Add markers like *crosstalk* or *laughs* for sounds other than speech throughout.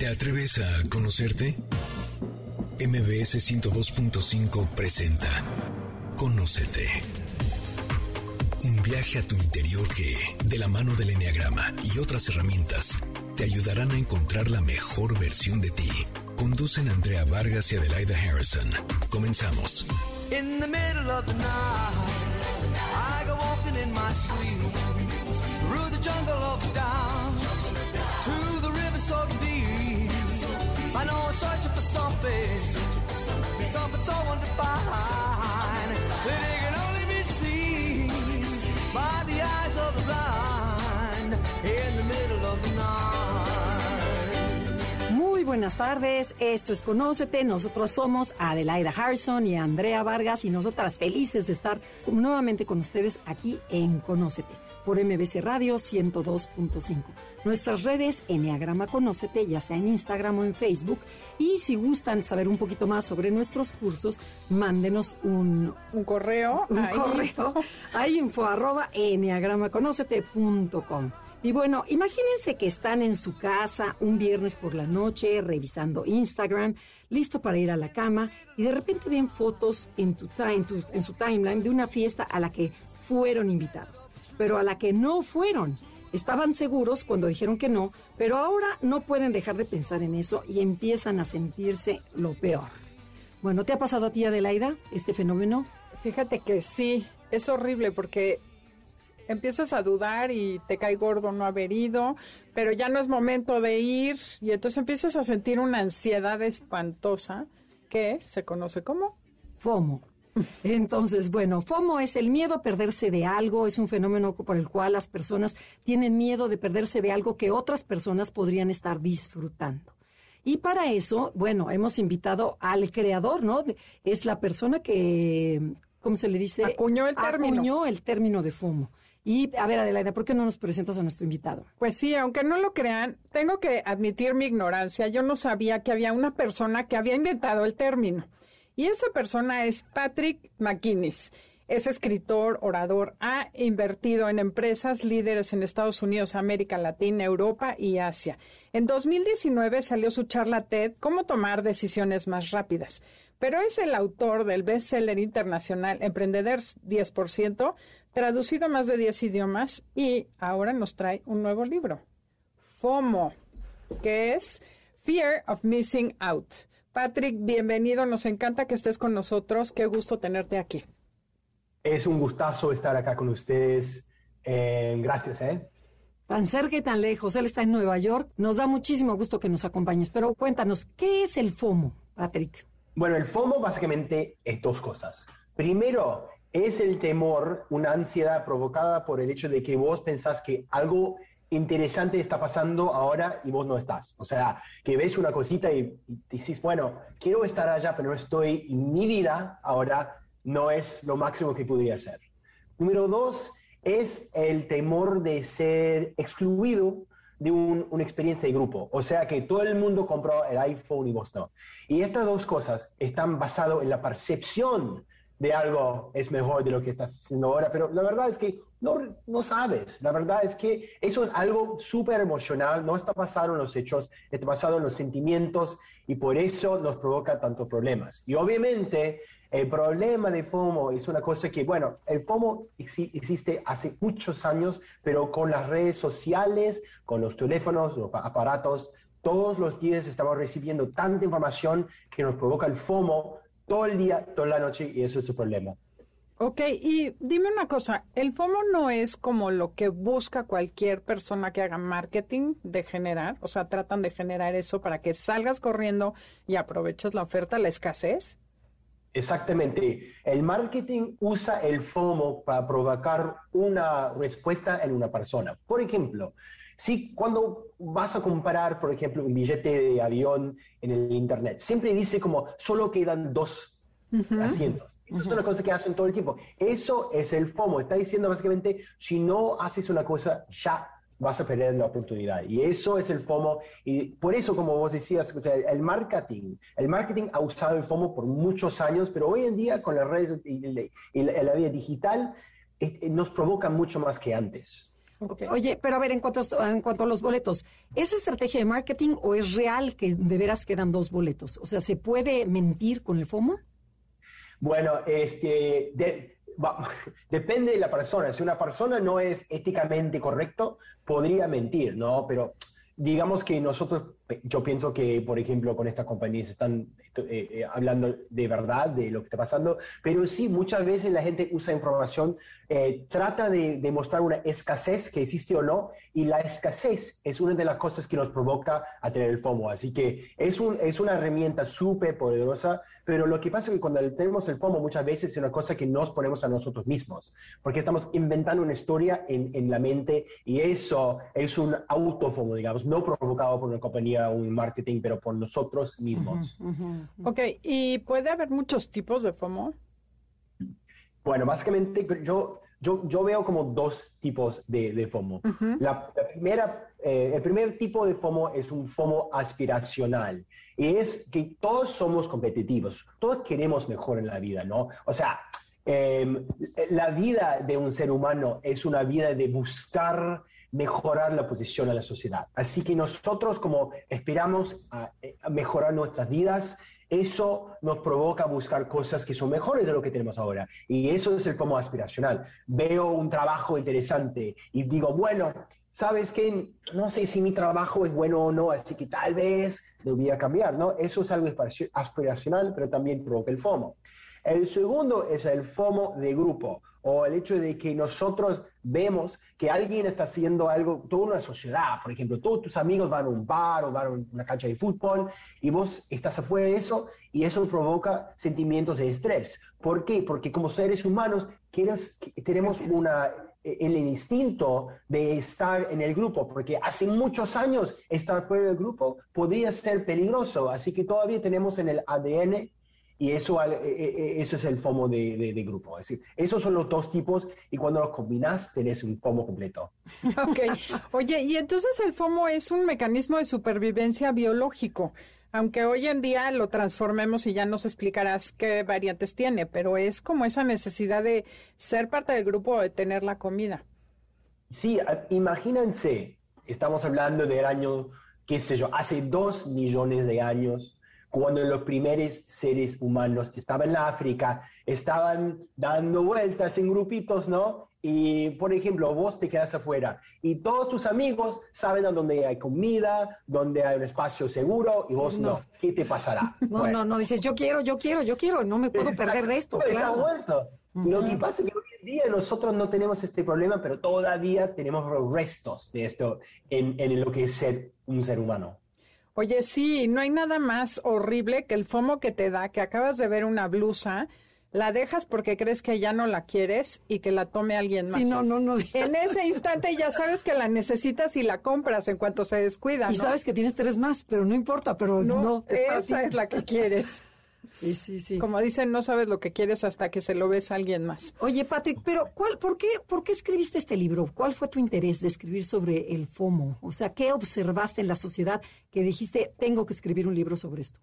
¿Te atreves a conocerte? MBS 102.5 presenta Conócete. Un viaje a tu interior que, de la mano del Enneagrama y otras herramientas, te ayudarán a encontrar la mejor versión de ti. Conducen Andrea Vargas y Adelaida Harrison. Comenzamos. In the middle of the night, I go walking in my sleep through the jungle of I know searching for something. Muy buenas tardes, esto es Conócete, nosotros somos Adelaida Harrison y Andrea Vargas y nosotras felices de estar nuevamente con ustedes aquí en Conócete por MBC Radio 102.5. Nuestras redes Enneagrama Conócete, ya sea en Instagram o en Facebook. Y si gustan saber un poquito más sobre nuestros cursos, mándenos un, un correo. un ahí. correo a info arroba enneagramaconócete.com. Y bueno, imagínense que están en su casa un viernes por la noche revisando Instagram, listo para ir a la cama y de repente ven fotos en, tu, en, tu- en su timeline de una fiesta a la que fueron invitados, pero a la que no fueron. Estaban seguros cuando dijeron que no, pero ahora no pueden dejar de pensar en eso y empiezan a sentirse lo peor. Bueno, ¿te ha pasado a ti, Adelaida, este fenómeno? Fíjate que sí, es horrible porque empiezas a dudar y te cae gordo no haber ido, pero ya no es momento de ir y entonces empiezas a sentir una ansiedad espantosa que se conoce como FOMO. Entonces, bueno, FOMO es el miedo a perderse de algo, es un fenómeno por el cual las personas tienen miedo de perderse de algo que otras personas podrían estar disfrutando. Y para eso, bueno, hemos invitado al creador, ¿no? Es la persona que, ¿cómo se le dice? Acuñó el término. Acuñó el término de FOMO. Y, a ver, Adelaida, ¿por qué no nos presentas a nuestro invitado? Pues sí, aunque no lo crean, tengo que admitir mi ignorancia. Yo no sabía que había una persona que había inventado el término. Y esa persona es Patrick McGuinness. Es escritor, orador, ha invertido en empresas líderes en Estados Unidos, América Latina, Europa y Asia. En 2019 salió su charla TED, Cómo tomar decisiones más rápidas. Pero es el autor del bestseller internacional Emprendedor 10%, traducido a más de 10 idiomas y ahora nos trae un nuevo libro, FOMO, que es Fear of Missing Out. Patrick, bienvenido, nos encanta que estés con nosotros, qué gusto tenerte aquí. Es un gustazo estar acá con ustedes. Eh, gracias, ¿eh? Tan cerca y tan lejos, él está en Nueva York. Nos da muchísimo gusto que nos acompañes, pero cuéntanos, ¿qué es el FOMO, Patrick? Bueno, el FOMO básicamente es dos cosas. Primero, es el temor, una ansiedad provocada por el hecho de que vos pensás que algo interesante está pasando ahora y vos no estás. O sea, que ves una cosita y, y dices, bueno, quiero estar allá, pero no estoy, y mi vida ahora no es lo máximo que podría ser. Número dos es el temor de ser excluido de un- una experiencia de grupo. O sea, que todo el mundo compró el iPhone y vos no. Y estas dos cosas están basadas en la percepción de algo es mejor de lo que estás haciendo ahora, pero la verdad es que no, sabes. La verdad es que eso es algo súper emocional, no está basado en los hechos, está basado en los sentimientos y por eso nos provoca tantos problemas. Y obviamente el problema de FOMO es una cosa que, bueno, el FOMO exi- existe hace muchos años, pero con las redes sociales, con los teléfonos, los pa- aparatos, todos los días estamos recibiendo tanta información que nos provoca el FOMO todo el día, toda la noche, y eso es el problema. Ok, y dime una cosa, el FOMO no es como lo que busca cualquier persona que haga marketing de generar, o sea, tratan de generar eso para que salgas corriendo y aproveches la oferta, la escasez. Exactamente. El marketing usa el FOMO para provocar una respuesta en una persona. Por ejemplo, si cuando vas a comprar, por ejemplo, un billete de avión en el Internet, siempre dice como solo quedan dos asientos. Eso es una cosa que hacen todo el tiempo. Eso es el FOMO. Está diciendo básicamente, si no haces una cosa, ya vas a perder la oportunidad. Y eso es el FOMO. Y por eso, como vos decías, o sea, el marketing, el marketing ha usado el FOMO por muchos años, pero hoy en día con las redes y, y la, y la vida digital, eh, nos provoca mucho más que antes. Ok. Oye, pero a ver, en cuanto, a, en cuanto a los boletos, ¿es estrategia de marketing o es real que de veras quedan dos boletos? O sea, ¿se puede mentir con el FOMO? Bueno, este, *laughs* depende de la persona. Si una persona no es éticamente correcto, podría mentir, ¿no? Pero digamos que nosotros, yo pienso que, por ejemplo, con estas compañías están eh, eh, hablando de verdad de lo que está pasando, pero sí, muchas veces la gente usa información, eh, trata de demostrar una escasez que existe o no, y la escasez es una de las cosas que nos provoca a tener el FOMO. Así que es, un, es una herramienta súper poderosa, pero lo que pasa es que cuando tenemos el FOMO muchas veces es una cosa que nos ponemos a nosotros mismos, porque estamos inventando una historia en, en la mente y eso es un autofomo, digamos, no provocado por una compañía o un marketing, pero por nosotros mismos. Ok, ¿y puede haber muchos tipos de FOMO? Bueno, básicamente yo, yo, yo veo como dos tipos de, de FOMO. la, la primera, eh, el primer tipo de FOMO es un FOMO aspiracional. Y es que todos somos competitivos, todos queremos mejor en la vida, ¿no? O sea, eh, la vida de un ser humano es una vida de buscar mejorar la posición en la sociedad. Así que nosotros como esperamos a, a mejorar nuestras vidas, eso nos provoca buscar cosas que son mejores de lo que tenemos ahora. Y eso es el FOMO aspiracional. Veo un trabajo interesante y digo, bueno, ¿sabes qué? No sé si mi trabajo es bueno o no, así que tal vez debería cambiar, ¿no? Eso es algo aspiracional, pero también provoca el FOMO. El segundo es el FOMO de grupo o el hecho de que nosotros vemos que alguien está haciendo algo, toda una sociedad, por ejemplo, todos tus amigos van a un bar o van a una cancha de fútbol y vos estás afuera de eso y eso provoca sentimientos de estrés. ¿Por qué? Porque como seres humanos quieres, tenemos una, el instinto de estar en el grupo, porque hace muchos años estar fuera del grupo podría ser peligroso, así que todavía tenemos en el ADN y eso, eso es el FOMO de, de, de, grupo. Es decir, esos son los dos tipos y cuando los combinas tenés un FOMO completo. *laughs* Ok. Oye, y entonces el FOMO es un mecanismo de supervivencia biológico. Aunque hoy en día lo transformemos y ya nos explicarás qué variantes tiene, pero es como esa necesidad de ser parte del grupo de tener la comida. Sí, imagínense, estamos hablando del año, qué sé yo, hace dos millones de años, cuando los primeros seres humanos que estaban en África estaban dando vueltas en grupitos, ¿no? Y, por ejemplo, vos te quedas afuera y todos tus amigos saben a dónde hay comida, dónde hay un espacio seguro y vos Sí, no. no. ¿Qué te pasará? *laughs* No, Bueno. no, no, dices, yo quiero, yo quiero, yo quiero, no me puedo perder de esto, Está claro. muerto. Lo que pasa es que hoy en día nosotros no tenemos este problema, pero todavía tenemos restos de esto en, en lo que es ser un ser humano. Oye, sí, no hay nada más horrible que el FOMO que te da, que acabas de ver una blusa, la dejas porque crees que ya no la quieres y que la tome alguien más. Sí, no, no, no. En ese instante ya sabes que la necesitas y la compras en cuanto se descuida, Y ¿no? sabes que tienes tres más, pero no importa, pero no, no, es esa es la que quieres. Sí, sí, sí. Como dicen, no sabes lo que quieres hasta que se lo ves a alguien más. Oye, Patrick, pero ¿cuál, por, qué, ¿por qué escribiste este libro? ¿Cuál fue tu interés de escribir sobre el FOMO? O sea, ¿qué observaste en la sociedad que dijiste, tengo que escribir un libro sobre esto?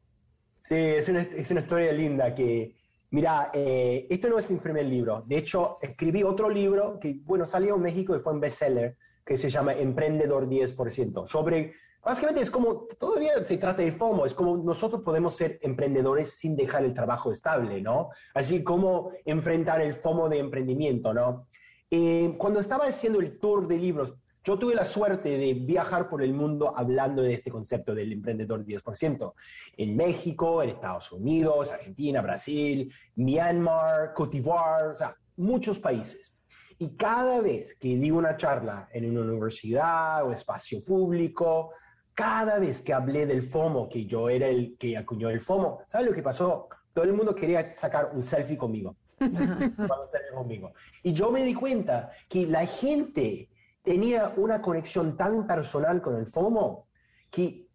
Sí, es una, es una historia linda que, mira, eh, esto no es mi primer libro. De hecho, escribí otro libro que, bueno, salió en México y fue un bestseller, que se llama Emprendedor 10%, sobre, básicamente es como, todavía se trata de FOMO, es como nosotros podemos ser emprendedores sin dejar el trabajo estable, ¿no? Así como enfrentar el FOMO de emprendimiento, ¿no? Eh, cuando estaba haciendo el tour de libros, yo tuve la suerte de viajar por el mundo hablando de este concepto del emprendedor 10%. En México, en Estados Unidos, Argentina, Brasil, Myanmar, Cote d'Ivoire, o sea, muchos países. Y cada vez que digo una charla en una universidad o espacio público, cada vez que hablé del FOMO, que yo era el que acuñó el FOMO, ¿sabes lo que pasó? Todo el mundo quería sacar *laughs* un selfie conmigo. Y yo me di cuenta que la gente tenía una conexión tan personal con el FOMO que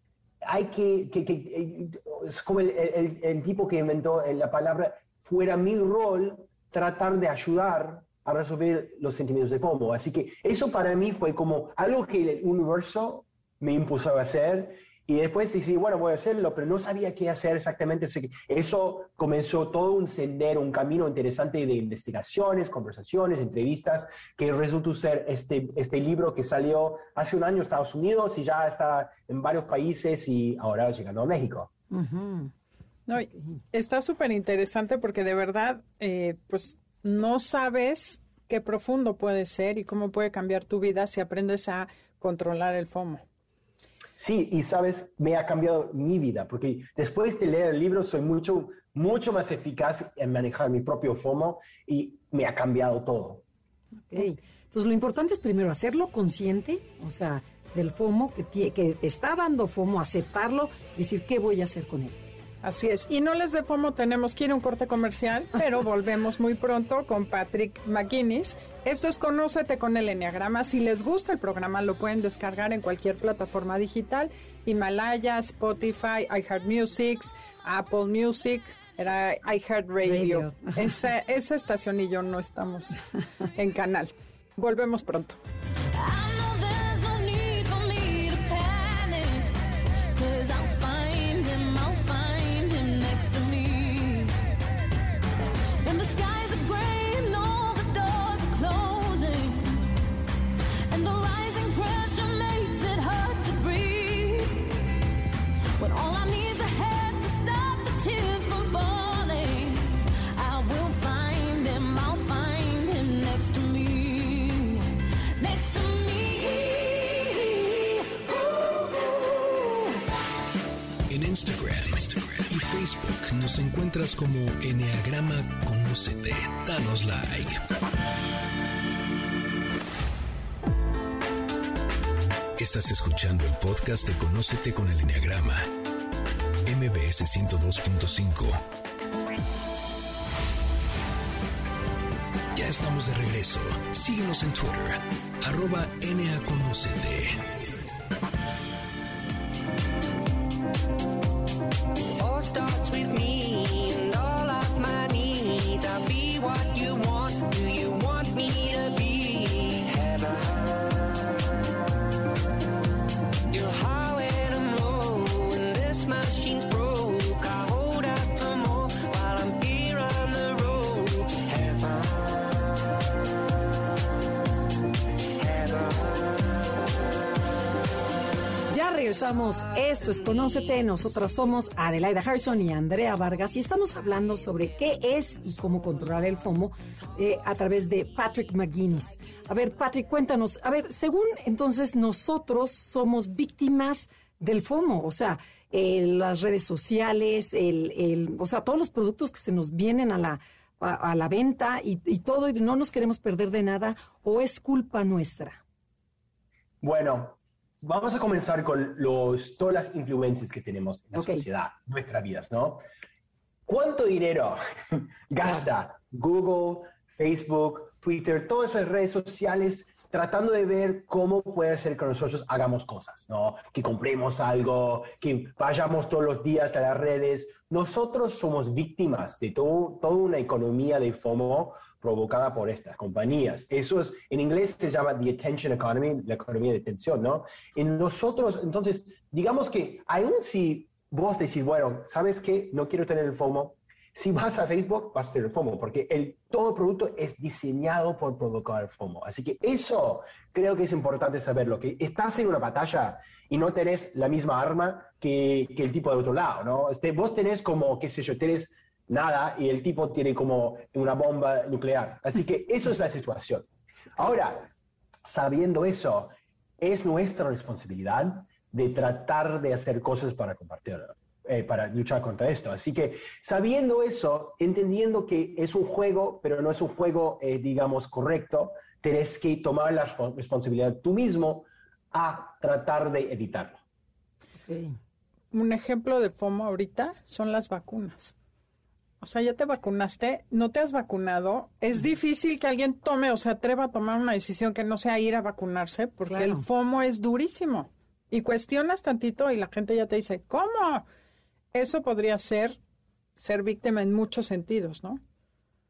hay que, que- que- eh, es como el, el- el tipo que inventó la palabra, fuera mi rol tratar de ayudar a resolver los sentimientos de FOMO. Así que eso para mí fue como algo que el universo me impuso a hacer Y después decidí, bueno, voy a hacerlo, pero no sabía qué hacer exactamente. Eso comenzó todo un sendero, un camino interesante de investigaciones, conversaciones, entrevistas, que resultó ser este, este libro que salió hace un año en Estados Unidos y ya está en varios países y ahora llegando a México. no, está súper interesante porque de verdad, eh, pues no sabes qué profundo puede ser y cómo puede cambiar tu vida si aprendes a controlar el FOMO. Sí, y sabes, me ha cambiado mi vida, porque después de leer el libro soy mucho, mucho más eficaz en manejar mi propio FOMO y me ha cambiado todo. Okay. Entonces, lo importante es primero hacerlo consciente, o sea, del FOMO, que, que está dando FOMO, aceptarlo, decir qué voy a hacer con él. Así es. Y no les de FOMO, tenemos que ir a un corte comercial, *laughs* pero volvemos muy pronto con Patrick McGuinness. Esto es Conócete con el Enneagrama. Si les gusta el programa, lo pueden descargar en cualquier plataforma digital. Himalaya, Spotify, iHeartMusic, Apple Music, era iHeartRadio. *laughs* Esa, esa estación y yo no estamos en canal. Volvemos pronto. Nos encuentras como Enneagrama Conócete. Danos like. Estás escuchando el podcast de Conócete con el Enneagrama. MBS 102.5. Ya estamos de regreso. Síguenos en Twitter. Arroba Conócete. Starts with me and all of my needs. I'll be what you want. Regresamos. Esto es Conócete. Nosotras somos Adelaida Harrison y Andrea Vargas y estamos hablando sobre qué es y cómo controlar el FOMO eh, a través de Patrick McGuinness. A ver, Patrick, cuéntanos. A ver, según entonces nosotros somos víctimas del FOMO, o sea, eh, las redes sociales, el, el, o sea, todos los productos que se nos vienen a la, a, la venta y, y todo, y no nos queremos perder de nada, o es culpa nuestra. Bueno, Vamos a comenzar con los, todas las influencias que tenemos en la sociedad, nuestras vidas, ¿no? ¿Cuánto dinero *laughs* gasta Google, Facebook, Twitter, todas esas redes sociales tratando de ver cómo puede ser que nosotros hagamos cosas, ¿no? Que compremos algo, que vayamos todos los días a las redes. Nosotros somos víctimas de todo, toda una economía de FOMO provocada por estas compañías. Eso es, en inglés se llama the attention economy, la economía de atención, ¿no? En nosotros, entonces, digamos que aún si vos decís, bueno, ¿sabes qué? No quiero tener el FOMO. Si vas a Facebook, vas a tener el FOMO, porque el, todo producto es diseñado por provocar el FOMO. Así que eso creo que es importante saberlo, que estás en una batalla y no tenés la misma arma que, que el tipo de otro lado, ¿no? Este, vos tenés como, qué sé yo, tenés nada y el tipo tiene como una bomba nuclear. Así que eso es la situación. Ahora, sabiendo eso, es nuestra responsabilidad de tratar de hacer cosas para compartir, eh, para luchar contra esto. Así que sabiendo eso, entendiendo que es un juego, pero no es un juego, eh, digamos, correcto, tienes que tomar la responsabilidad tú mismo a tratar de evitarlo. Un ejemplo de FOMO ahorita son las vacunas. O sea, ya te vacunaste, no te has vacunado. Es difícil que alguien tome o se atreva a tomar una decisión que no sea ir a vacunarse, porque el FOMO es durísimo. Y cuestionas tantito y la gente ya te dice, ¿cómo? Eso podría ser ser víctima en muchos sentidos, ¿no?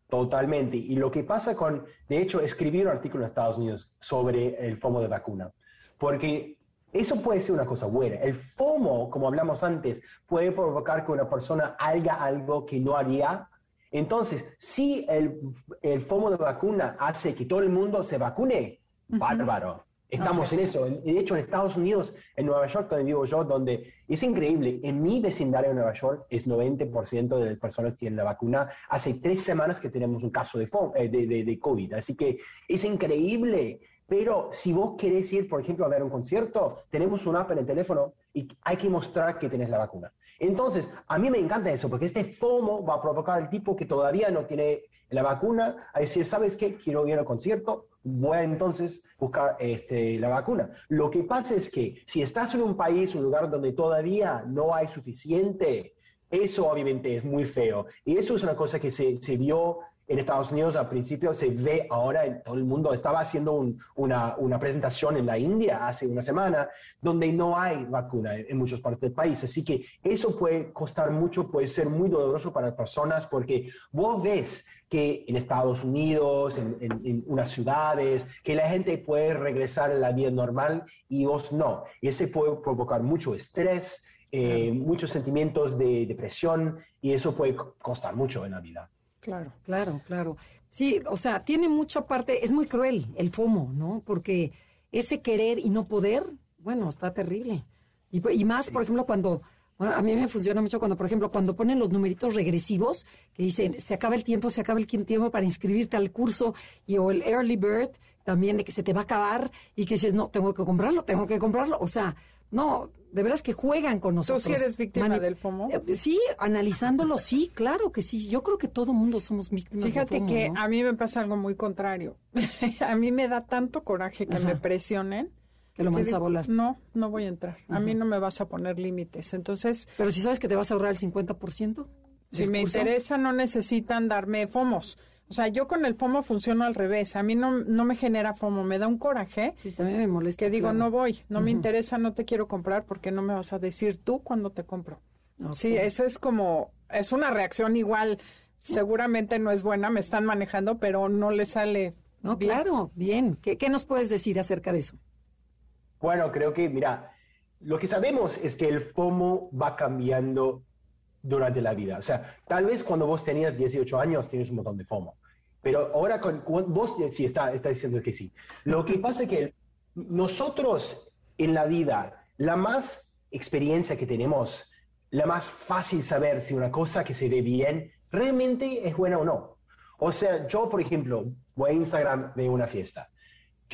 Totalmente. Y lo que pasa con, de hecho, escribí un artículo en Estados Unidos sobre el FOMO de vacuna, porque Eso puede ser una cosa buena. El FOMO, como hablamos antes, puede provocar que una persona haga algo que no haría. Entonces, si el, el FOMO de vacuna hace que todo el mundo se vacune, bárbaro. Estamos en eso. De hecho, en Estados Unidos, en Nueva York, donde vivo yo, donde es increíble, en mi vecindario de Nueva York es 90% de las personas tienen la vacuna. Hace tres semanas que tenemos un caso de, eh, de, de, de COVID. Así que es increíble. Pero si vos querés ir, por ejemplo, a ver un concierto, tenemos un app en el teléfono y hay que mostrar que tenés la vacuna. Entonces, a mí me encanta eso, porque este FOMO va a provocar al tipo que todavía no tiene la vacuna a decir, ¿sabes qué? Quiero ir al concierto, voy a entonces buscar este, la vacuna. Lo que pasa es que si estás en un país, un lugar donde todavía no hay suficiente, eso obviamente es muy feo. Y eso es una cosa que se, se vio en Estados Unidos al principio, se ve ahora en todo el mundo. Estaba haciendo una, una, presentación en la India hace una semana donde no hay vacuna en, muchas partes del país. Así que eso puede costar mucho, puede ser muy doloroso para las personas porque vos ves que en Estados Unidos, en, en, unas ciudades, que la gente puede regresar a la vida normal y vos no. Y ese puede provocar mucho estrés, eh, muchos sentimientos de depresión y eso puede costar mucho en la vida. Claro, claro, claro. Sí, o sea, tiene mucha parte, es muy cruel el FOMO, ¿no? Porque ese querer y no poder, bueno, está terrible. Y, y más, por ejemplo, cuando bueno, a mí me funciona mucho cuando, por ejemplo, cuando ponen los numeritos regresivos, que dicen, se acaba el tiempo, se acaba el tiempo para inscribirte al curso, y o el early bird, también de que se te va a acabar, y que dices, no, tengo que comprarlo, tengo que comprarlo. O sea, no, de veras que juegan con nosotros. ¿Tú sí eres víctima del FOMO? Eh, sí, analizándolo, sí, claro que sí. Yo creo que todo mundo somos víctimas Fíjate del FOMO, que a mí me pasa algo muy contrario. *laughs* a mí me da tanto coraje que me presionen que lo mandas a volar. No, no voy a entrar. A mí no me vas a poner límites. Entonces. Pero si sabes que te vas a ahorrar el 50%. Si me interesa, no necesitan darme FOMOS. O sea, yo con el FOMO funciono al revés. A mí no, no me genera FOMO, me da un coraje. Sí, también me molesta. Que digo, no voy, no me interesa, no te quiero comprar porque no me vas a decir tú cuando te compro. Sí, eso es como, es una reacción igual. Seguramente no es buena, me están manejando, pero no le sale. No, claro, bien. ¿Qué, ¿Qué nos puedes decir acerca de eso? Bueno, creo que, mira, lo que sabemos es que el FOMO va cambiando durante la vida. O sea, tal vez cuando vos tenías 18 años tienes un montón de FOMO, pero ahora con, vos sí está, está diciendo que sí. Lo que pasa es que nosotros en la vida, la más experiencia que tenemos, la más fácil saber si una cosa que se ve bien realmente es buena o no. O sea, yo, por ejemplo, voy a Instagram de una fiesta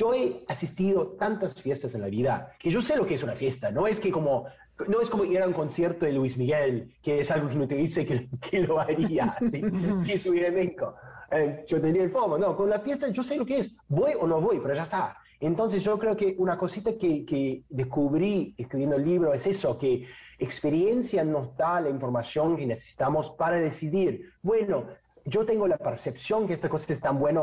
yo he asistido tantas fiestas en la vida que yo sé lo que es una fiesta. No es que como no es como ir a un concierto de Luis Miguel, que es algo que no te dice que, *laughs* que lo haría ¿sí? si estuviera en México. Eh, yo tendría el FOMO. No, con la fiesta yo sé lo que es. Voy o no voy, pero ya está. Entonces yo creo que una cosita que, que descubrí escribiendo el libro es eso, que experiencia nos da la información que necesitamos para decidir, bueno, yo tengo la percepción que esta cosa es tan buena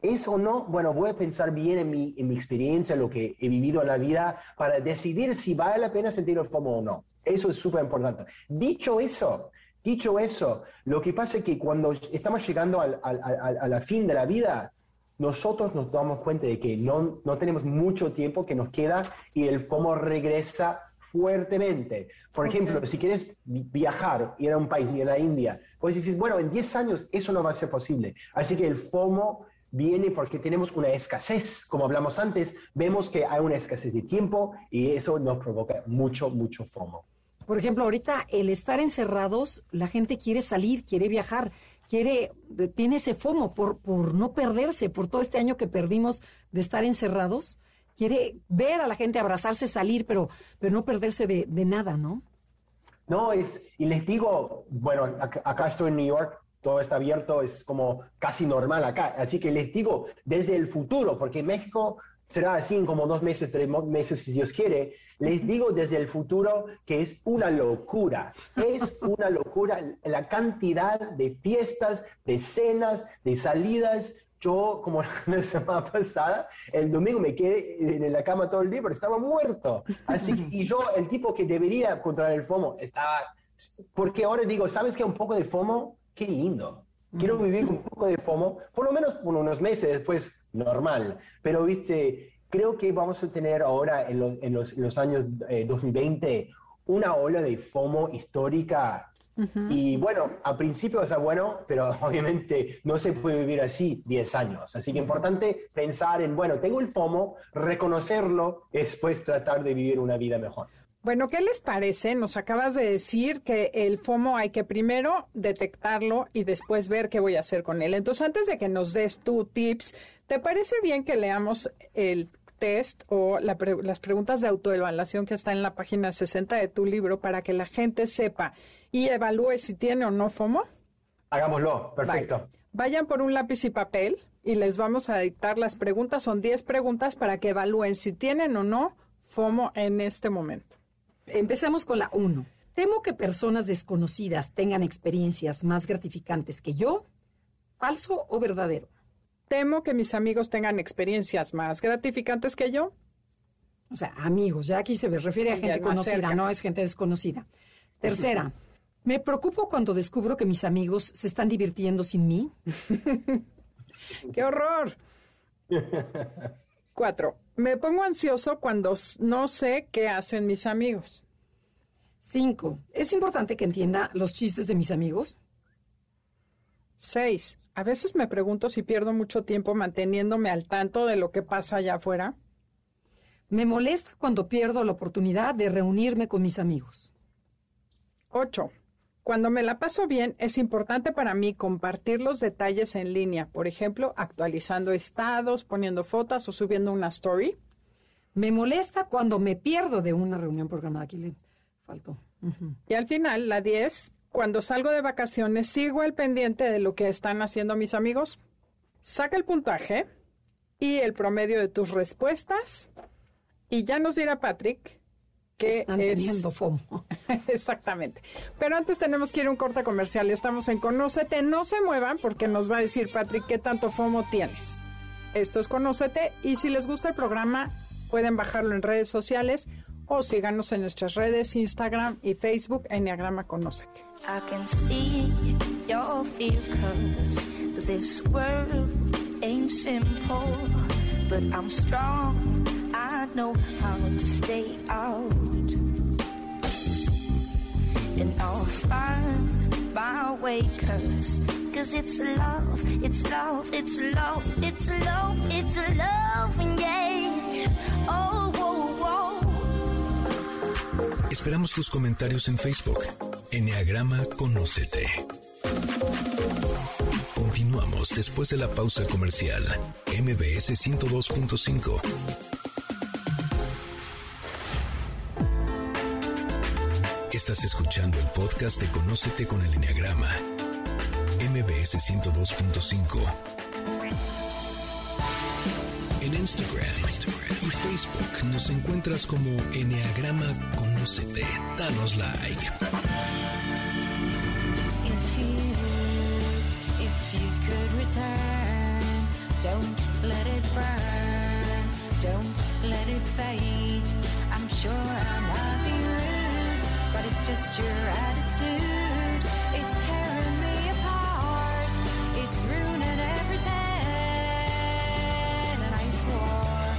¿Es o no? Bueno, voy a pensar bien en mi, en mi experiencia, lo que he vivido en la vida, para decidir si vale la pena sentir el FOMO o no. Eso es súper importante. Dicho eso, dicho eso, lo que pasa es que cuando estamos llegando al, al, al, a la fin de la vida, nosotros nos damos cuenta de que no, no tenemos mucho tiempo que nos queda y el FOMO regresa fuertemente. Por ejemplo, si quieres viajar, ir a un país, ir a la India, puedes decir, bueno, en 10 años eso no va a ser posible. Así que el FOMO viene porque tenemos una escasez, como hablamos antes, vemos que hay una escasez de tiempo y eso nos provoca mucho, mucho FOMO. Por ejemplo, ahorita el estar encerrados, la gente quiere salir, quiere viajar, quiere, tiene ese FOMO por, por no perderse, por todo este año que perdimos de estar encerrados, quiere ver a la gente abrazarse, salir, pero, pero no perderse de, de nada, ¿no? No, es, y les digo, bueno, acá, acá estoy en New York, todo está abierto, es como casi normal acá. Así que les digo, desde el futuro, porque México será así en como dos meses, tres meses, si Dios quiere, les digo desde el futuro que es una locura. Es una locura la cantidad de fiestas, de cenas, de salidas. Yo, como *laughs* la semana pasada, el domingo me quedé en la cama todo el día, pero estaba muerto. Así que, y yo, el tipo que debería controlar el FOMO, estaba... Porque ahora digo, ¿sabes qué? Un poco de FOMO qué lindo. Quiero vivir con un poco de FOMO, por lo menos por unos meses después, normal. Pero, viste, creo que vamos a tener ahora en los, en los, en los años eh, 2020 una ola de FOMO histórica. Y bueno, a principio es bueno, pero *laughs* obviamente no se puede vivir así 10 años. Así que importante pensar en, bueno, tengo el FOMO, reconocerlo, después tratar de vivir una vida mejor. Bueno, ¿qué les parece? Nos acabas de decir que el FOMO hay que primero detectarlo y después ver qué voy a hacer con él. Entonces, antes de que nos des tu tips, ¿te parece bien que leamos el test o la pre- las preguntas de autoevaluación que está en la página 60 de tu libro para que la gente sepa y evalúe si tiene o no FOMO? Hagámoslo, perfecto. Vayan por un lápiz y papel y les vamos a dictar las preguntas. Son 10 preguntas para que evalúen si tienen o no FOMO en este momento. Empecemos con la 1. Temo que personas desconocidas tengan experiencias más gratificantes que yo. ¿Falso o verdadero? Temo que mis amigos tengan experiencias más gratificantes que yo. O sea, amigos, ya aquí se refiere a gente conocida, cerca. no es gente desconocida. Tercera, me preocupo cuando descubro que mis amigos se están divirtiendo sin mí. *laughs* ¡Qué horror! *laughs* Cuatro. Me pongo ansioso cuando no sé qué hacen mis amigos. Cinco, es importante que entienda los chistes de mis amigos. Seis. A veces me pregunto si pierdo mucho tiempo manteniéndome al tanto de lo que pasa allá afuera. Me molesta cuando pierdo la oportunidad de reunirme con mis amigos. 8. Cuando me la paso bien, es importante para mí compartir los detalles en línea, por ejemplo, actualizando estados, poniendo fotos o subiendo una story. Me molesta cuando me pierdo de una reunión programada. Aquí le faltó. Y al final, la 10, cuando salgo de vacaciones, sigo al pendiente de lo que están haciendo mis amigos. Saca el puntaje y el promedio de tus respuestas y ya nos dirá Patrick que Están es... teniendo FOMO. *laughs* Exactamente. Pero antes tenemos que ir a un corte comercial. Estamos en Conócete. No se muevan porque nos va a decir Patrick qué tanto FOMO tienes. Esto es Conócete y si les gusta el programa pueden bajarlo en redes sociales o síganos en nuestras redes Instagram y Facebook Enneagrama Conócete. I can see your fear cause this world ain't simple. But I'm strong, know how to stay out. And I'll find my way cause, cause it's love, it's love, it's love, it's love, it's love, yeah. Oh, whoa, whoa. Esperamos tus comentarios en Facebook. Enneagrama Conócete. Continuamos después de la pausa comercial. MBS 102.5. Estás escuchando el podcast de Conócete con el Enneagrama. MBS 102.5. En Instagram, y Facebook nos encuentras como Enneagrama Conócete. Danos like. Let it fade. I'm sure I'm but it's just your attitude. It's tearing me apart, it's ruining everything. And I swore,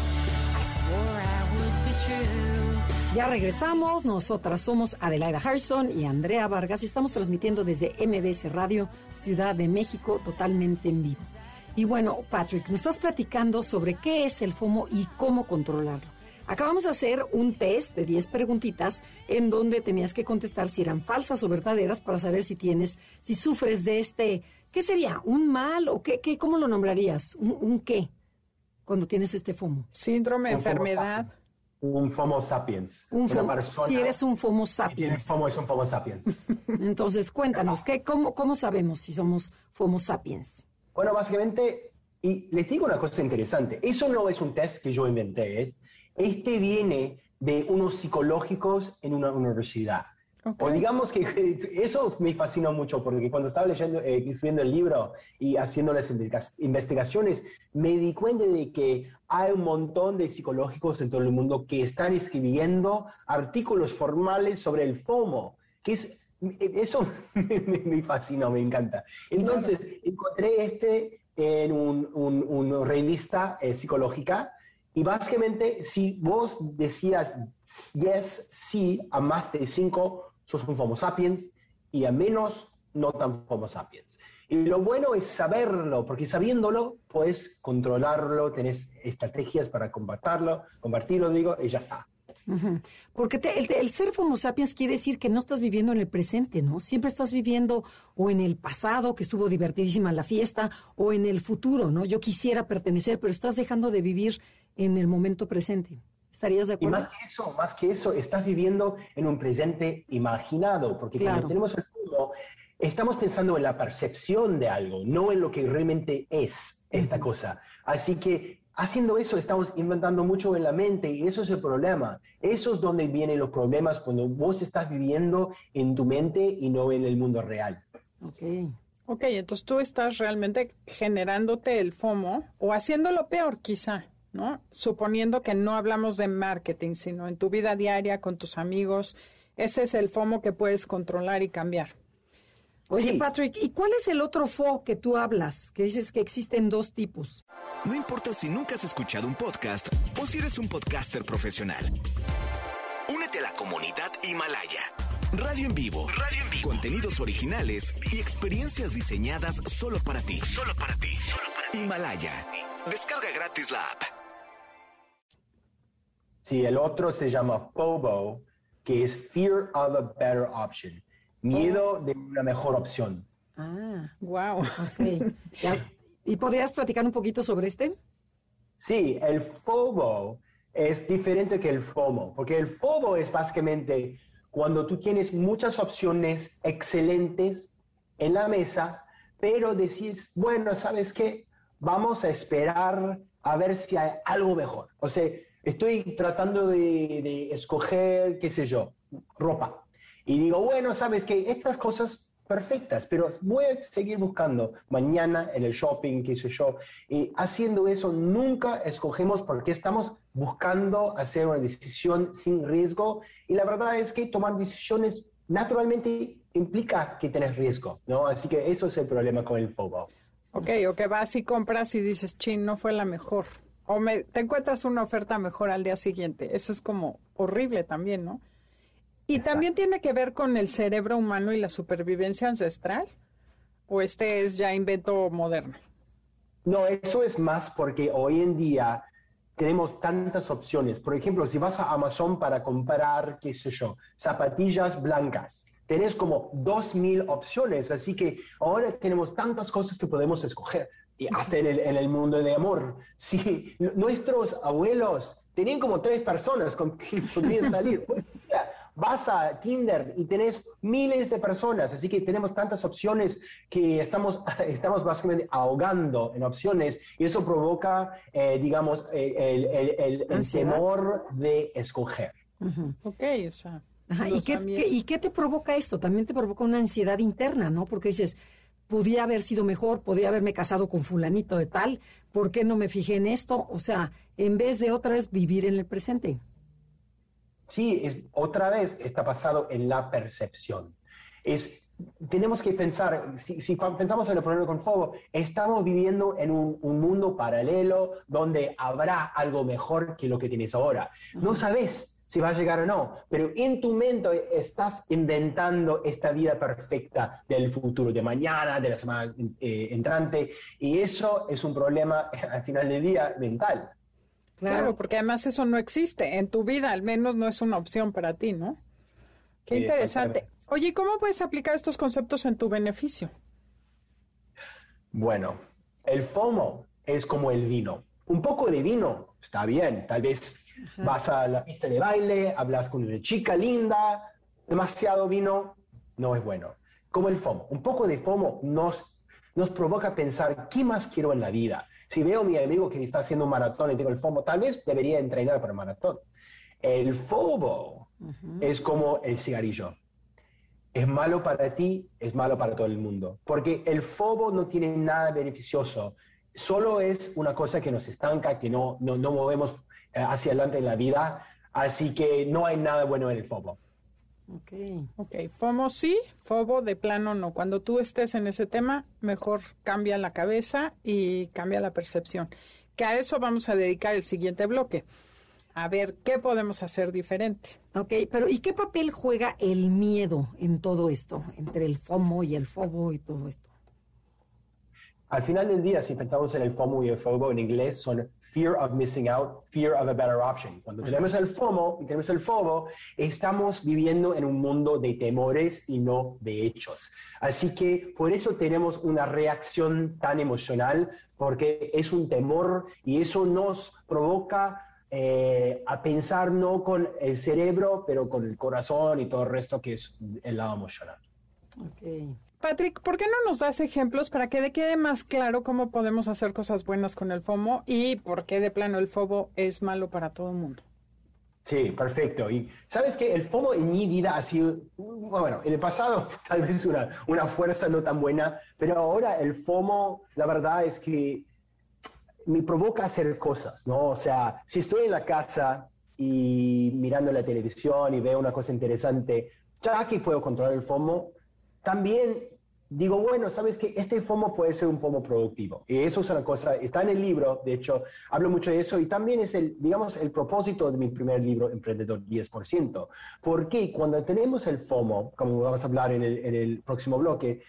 I swore I would be true. Ya regresamos, nosotras somos Adelaida Harrison y Andrea Vargas y estamos transmitiendo desde MBS Radio, Ciudad de México, totalmente en vivo. Y bueno, Patrick, nos estás platicando sobre qué es el FOMO y cómo controlarlo. Acabamos de hacer un test de 10 preguntitas en donde tenías que contestar si eran falsas o verdaderas para saber si tienes, si sufres de este, ¿qué sería? ¿Un mal o qué, qué cómo lo nombrarías? ¿Un, un qué? Cuando tienes este FOMO. Síndrome, Un FOMO enfermedad. Un FOMO sapiens. Un Una FOMO. persona Si eres un FOMO sapiens. FOMO es un FOMO sapiens. *laughs* Entonces, cuéntanos, ¿qué, cómo, ¿cómo sabemos si somos FOMO sapiens? Bueno, básicamente, y les digo una cosa interesante, eso no es un test que yo inventé, ¿eh? Este viene de unos psicológicos en una universidad. Ok. O digamos que *laughs* eso me fascinó mucho porque cuando estaba leyendo, eh, escribiendo el libro y haciendo las investiga- investigaciones, me di cuenta de que hay un montón de psicológicos en todo el mundo que están escribiendo artículos formales sobre el FOMO, que es, *laughs* eso *laughs* me, fascinó, me encanta. Entonces, encontré este en un- un- una revista eh, psicológica Y básicamente, si vos decías yes, sí a más de cinco, sos un Homo sapiens, y a menos, no tan Homo sapiens. Y lo bueno es saberlo, porque sabiéndolo, puedes controlarlo, tenés estrategias para combatirlo, combatirlo, digo, y ya está. Porque te- el, el ser Homo sapiens quiere decir que no estás viviendo en el presente, ¿no? Siempre estás viviendo o en el pasado, que estuvo divertidísima la fiesta, o en el futuro, ¿no? Yo quisiera pertenecer, pero estás dejando de vivir en el momento presente. ¿Estarías de Y acuerdo? más que eso, más que eso, estás viviendo en un presente imaginado, porque Claro. cuando tenemos el fondo, estamos pensando en la percepción de algo, no en lo que realmente es esta cosa. Así que haciendo eso estamos inventando mucho en la mente y eso es el problema. Eso es donde vienen los problemas cuando vos estás viviendo en tu mente y no en el mundo real. Ok. Ok, entonces tú estás realmente generándote el FOMO o haciéndolo peor quizá, ¿no? Suponiendo que no hablamos de marketing, sino en tu vida diaria con tus amigos. Ese es el FOMO que puedes controlar y cambiar. Oye. Patrick, ¿y cuál es el otro fo que tú hablas? Que dices que existen dos tipos. No importa si nunca has escuchado un podcast o si eres un podcaster profesional. Únete a la comunidad Himalaya. Radio en vivo. Radio en vivo. Contenidos originales y experiencias diseñadas solo para ti. Solo para ti. Himalaya. Descarga gratis la app. Sí, el otro se llama FOBO, que es Fear of a Better Option, miedo de una mejor opción. Ah, Wow. ok. Ya. ¿Y podrías platicar un poquito sobre este? Sí, el FOBO es diferente que el FOMO, porque el FOBO es básicamente cuando tú tienes muchas opciones excelentes en la mesa, pero decís, bueno, ¿sabes qué? Vamos a esperar a ver si hay algo mejor. O sea, estoy tratando de, de escoger, qué sé yo, ropa. Y digo, bueno, ¿sabes qué? Estas cosas perfectas, pero voy a seguir buscando mañana en el shopping, qué sé yo. Y haciendo eso nunca escogemos porque estamos buscando hacer una decisión sin riesgo. Y la verdad es que tomar decisiones naturalmente implica que tenés riesgo, ¿no? Así que eso es el problema con el FOBO. Ok, o que vas y compras y dices, chin, no fue la mejor. O me, te encuentras una oferta mejor al día siguiente. Eso es como horrible también, ¿no? Y Exacto. también tiene que ver con el cerebro humano y la supervivencia ancestral. ¿O este es ya invento moderno? No, eso es más porque hoy en día tenemos tantas opciones. Por ejemplo, si vas a Amazon para comprar, qué sé yo, zapatillas blancas, tenés como 2.000 opciones, así que ahora tenemos tantas cosas que podemos escoger. Y hasta en el, en el mundo de amor. Sí, n- nuestros abuelos tenían como tres personas con que *laughs* podían salir. *laughs* Vas a Tinder y tenés miles de personas, así que tenemos tantas opciones que estamos, *laughs* estamos básicamente ahogando en opciones y eso provoca, eh, digamos, eh, el, el- el- temor de escoger. Ok, o sea. Ajá, ¿Y qué, qué- ¿Y qué te provoca esto? También te provoca una ansiedad interna, ¿no? Porque dices, podía haber sido mejor, podía haberme casado con fulanito de tal, ¿por qué no me fijé en esto? O sea, en vez de otra vez vivir en el presente. Sí, es, otra vez está basado en la percepción. Es, tenemos que pensar, si, pensamos en el problema con fuego, estamos viviendo en un, un mundo paralelo donde habrá algo mejor que lo que tienes ahora. No sabes si va a llegar o no, pero en tu mente estás inventando esta vida perfecta del futuro, de mañana, de la semana eh, entrante, y eso es un problema *laughs* al final del día mental. Claro. porque además eso no existe. En tu vida, al menos, no es una opción para ti, ¿no? Qué Sí, interesante. Oye, ¿y ¿cómo puedes aplicar estos conceptos en tu beneficio? Bueno, el FOMO es como el vino. Un poco de vino está bien. Tal vez vas a la pista de baile, hablas con una chica linda, demasiado vino no es bueno. Como el FOMO. Un poco de FOMO nos, nos provoca pensar, ¿qué más quiero en la vida? Si veo a mi amigo que está haciendo un maratón y tengo el FOMO, tal vez debería entrenar para el maratón. El FOMO es como el cigarrillo es malo para ti, es malo para todo el mundo. Porque el FOBO no tiene nada beneficioso. Solo es una cosa que nos estanca, que no, no, no movemos hacia adelante en la vida. Así que no hay nada bueno en el FOBO. Ok. Ok, FOMO sí, FOBO de plano no. Cuando tú estés en ese tema, mejor cambia la cabeza y cambia la percepción. que a eso vamos a dedicar el siguiente bloque. A ver qué podemos hacer diferente. Ok, pero ¿y qué papel juega el miedo en todo esto, entre el FOMO y el FOBO y todo esto? Al final del día, si pensamos en el FOMO y el FOBO en inglés, son fear of missing out, fear of a better option. Cuando tenemos el FOMO y tenemos el FOBO, estamos viviendo en un mundo de temores y no de hechos. Así que por eso tenemos una reacción tan emocional, porque es un temor y eso nos provoca eh, a pensar no con el cerebro, pero con el corazón y todo el resto que es el lado emocional. Ok. Patrick, ¿por qué no nos das ejemplos para que quede más claro cómo podemos hacer cosas buenas con el FOMO y por qué de plano el FOBO es malo para todo el mundo? Sí, perfecto. Y sabes que el FOMO en mi vida ha sido, bueno, en el pasado *laughs* tal vez una, una fuerza no tan buena, pero ahora el FOMO, la verdad es que me provoca hacer cosas, ¿no? O sea, si estoy en la casa y mirando la televisión y veo una cosa interesante, ya que puedo controlar el FOMO, también digo, bueno, sabes que este FOMO puede ser un FOMO productivo. Y eso es una cosa, está en el libro, de hecho, hablo mucho de eso y también es el, digamos, el propósito de mi primer libro, Emprendedor 10%. Porque cuando tenemos el FOMO, como vamos a hablar en el, próximo bloque,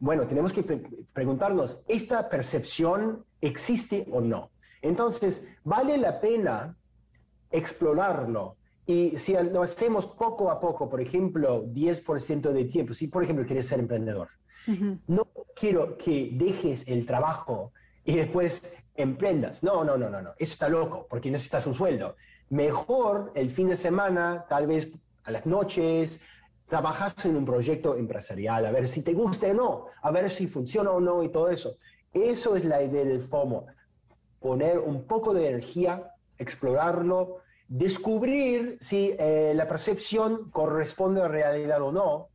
bueno, tenemos que pre- preguntarnos, ¿esta percepción existe o no? Entonces, ¿vale la pena explorarlo? Y si lo hacemos poco a poco, por ejemplo, 10% de tiempo, si por ejemplo quieres ser emprendedor, no quiero que dejes el trabajo y después emprendas. No, no, no, no, no. Eso está loco, porque necesitas un sueldo. Mejor el fin de semana, tal vez a las noches, trabajas en un proyecto empresarial, a ver si te gusta o no, a ver si funciona o no y todo eso. Eso es la idea del FOMO. Poner un poco de energía, explorarlo, descubrir si eh, la percepción corresponde a la realidad o no,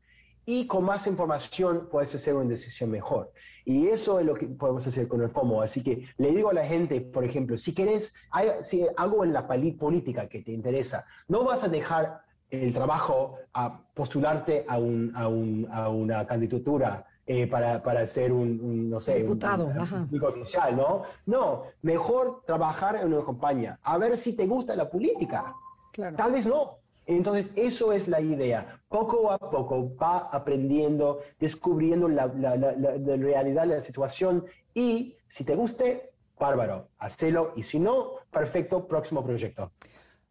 y con más información puedes hacer una decisión mejor. Y eso es lo que podemos hacer con el FOMO. Así que le digo a la gente, por ejemplo, si querés, hay, si algo en la política que te interesa, no vas a dejar el trabajo a postularte a, un, a, un- a una candidatura eh, para, para ser un, un, no sé, Diputado, un, ajá. público oficial, ¿no? No, mejor trabajar en una compañía, a ver si te gusta la política. Claro. Tal vez no. Entonces, eso es la idea. Poco a poco va aprendiendo, descubriendo la, la- la- la- realidad de la situación y si te guste, bárbaro, hacelo y si no, perfecto, próximo proyecto.